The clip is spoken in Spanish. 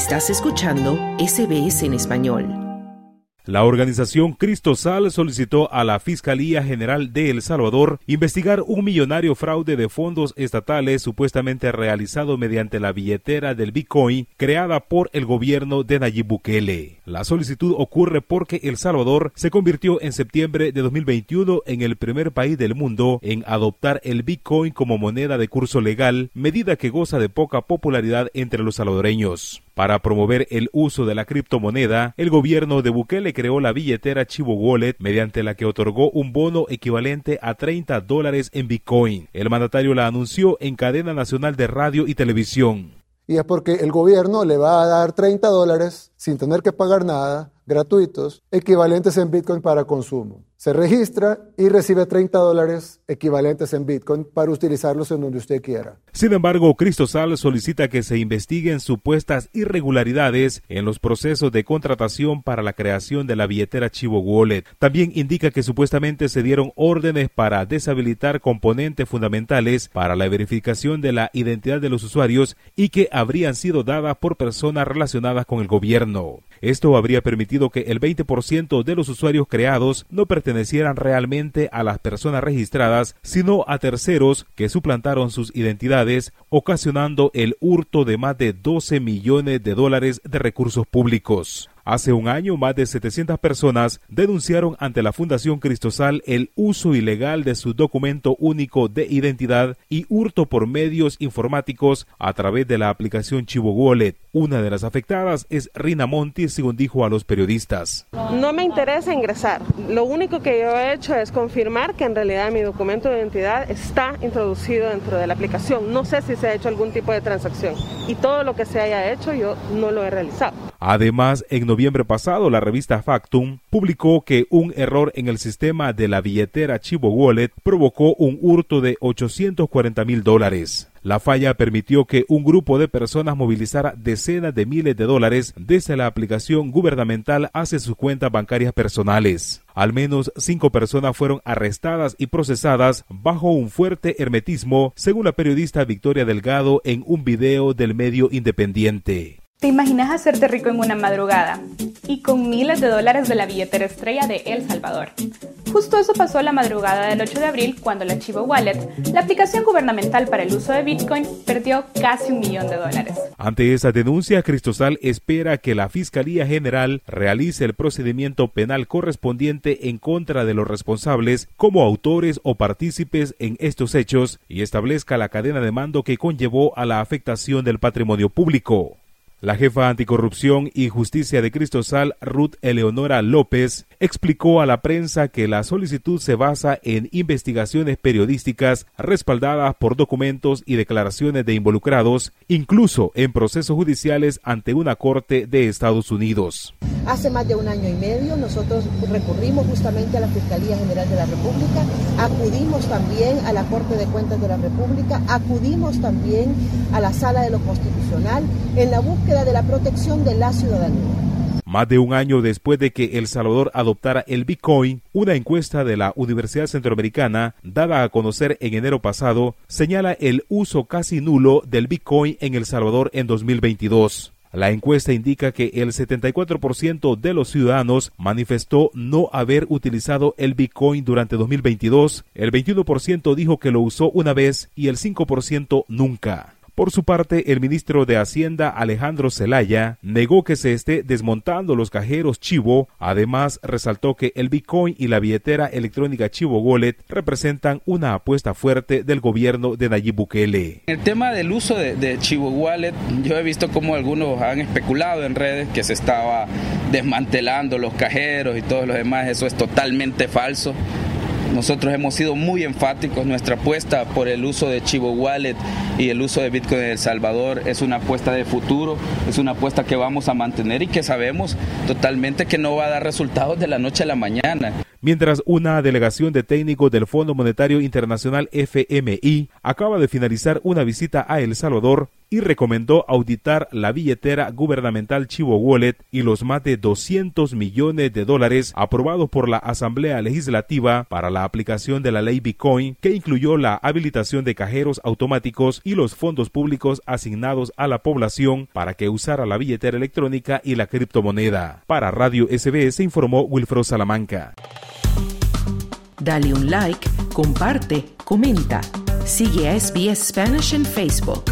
Estás escuchando SBS en español. La organización Cristosal solicitó a la Fiscalía General de El Salvador investigar un millonario fraude de fondos estatales supuestamente realizado mediante la billetera del Bitcoin creada por el gobierno de Nayib Bukele. La solicitud ocurre porque El Salvador se convirtió en septiembre de 2021 en el primer país del mundo en adoptar el Bitcoin como moneda de curso legal, medida que goza de poca popularidad entre los salvadoreños. Para promover el uso de la criptomoneda, el gobierno de Bukele creó la billetera Chivo Wallet, mediante la que otorgó un bono equivalente a 30 dólares en Bitcoin. El mandatario la anunció en cadena nacional de radio y televisión. Y es porque el gobierno le va a dar 30 dólares sin tener que pagar nada, gratuitos, equivalentes en Bitcoin para consumo se registra y recibe 30 dólares equivalentes en Bitcoin para utilizarlos en donde usted quiera. Sin embargo, Cristosal solicita que se investiguen supuestas irregularidades en los procesos de contratación para la creación de la billetera Chivo Wallet. También indica que supuestamente se dieron órdenes para deshabilitar componentes fundamentales para la verificación de la identidad de los usuarios y que habrían sido dadas por personas relacionadas con el gobierno. Esto habría permitido que el 20% de los usuarios creados no pertenecieran realmente a las personas registradas, sino a terceros que suplantaron sus identidades, ocasionando el hurto de más de 12 millones de dólares de recursos públicos. Hace un año, más de 700 personas denunciaron ante la Fundación Cristosal el uso ilegal de su documento único de identidad y hurto por medios informáticos a través de la aplicación Chivo Wallet. Una de las afectadas es Rina Monti, según dijo a los periodistas. No me interesa ingresar. Lo único que yo he hecho es confirmar que en realidad mi documento de identidad está introducido dentro de la aplicación. No sé si se ha hecho algún tipo de transacción y todo lo que se haya hecho yo no lo he realizado. Además, en noviembre pasado, la revista Factum publicó que un error en el sistema de la billetera Chivo Wallet provocó un hurto de 840 mil dólares. La falla permitió que un grupo de personas movilizara decenas de miles de dólares desde la aplicación gubernamental hacia sus cuentas bancarias personales. Al menos cinco personas fueron arrestadas y procesadas bajo un fuerte hermetismo, según la periodista Victoria Delgado en un video del medio independiente. ¿Te imaginas hacerte rico en una madrugada? Y con miles de dólares de la billetera estrella de El Salvador. Justo eso pasó la madrugada del 8 de abril cuando la Chivo Wallet, la aplicación gubernamental para el uso de Bitcoin, perdió casi un millón de dólares. Ante esa denuncia, Cristosal espera que la Fiscalía General realice el procedimiento penal correspondiente en contra de los responsables como autores o partícipes en estos hechos y establezca la cadena de mando que conllevó a la afectación del patrimonio público. La jefa anticorrupción y justicia de Cristosal, Ruth Eleonora López, explicó a la prensa que la solicitud se basa en investigaciones periodísticas respaldadas por documentos y declaraciones de involucrados, incluso en procesos judiciales ante una corte de Estados Unidos. Hace más de un año y medio nosotros recurrimos justamente a la Fiscalía General de la República, acudimos también a la Corte de Cuentas de la República, acudimos también a la Sala de lo Constitucional en la búsqueda de la protección de la ciudadanía. Más de un año después de que El Salvador adoptara el Bitcoin, una encuesta de la Universidad Centroamericana, dada a conocer en enero pasado, señala el uso casi nulo del Bitcoin en El Salvador en 2022. La encuesta indica que el 74% de los ciudadanos manifestó no haber utilizado el Bitcoin durante 2022, el 21% dijo que lo usó una vez y el 5% nunca. Por su parte, el ministro de Hacienda Alejandro Zelaya negó que se esté desmontando los cajeros Chivo. Además, resaltó que el Bitcoin y la billetera electrónica Chivo Wallet representan una apuesta fuerte del gobierno de Nayib Bukele. El tema del uso de, de Chivo Wallet, yo he visto como algunos han especulado en redes que se estaba desmantelando los cajeros y todo lo demás. Eso es totalmente falso. Nosotros hemos sido muy enfáticos, nuestra apuesta por el uso de Chivo Wallet y el uso de Bitcoin en El Salvador es una apuesta de futuro, es una apuesta que vamos a mantener y que sabemos totalmente que no va a dar resultados de la noche a la mañana. Mientras una delegación de técnicos del Fondo Monetario Internacional FMI acaba de finalizar una visita a El Salvador, y recomendó auditar la billetera gubernamental Chivo Wallet y los más de 200 millones de dólares aprobados por la Asamblea Legislativa para la aplicación de la ley Bitcoin, que incluyó la habilitación de cajeros automáticos y los fondos públicos asignados a la población para que usara la billetera electrónica y la criptomoneda. Para Radio SBS informó Wilfredo Salamanca. Dale un like, comparte, comenta. Sigue a SBS Spanish en Facebook.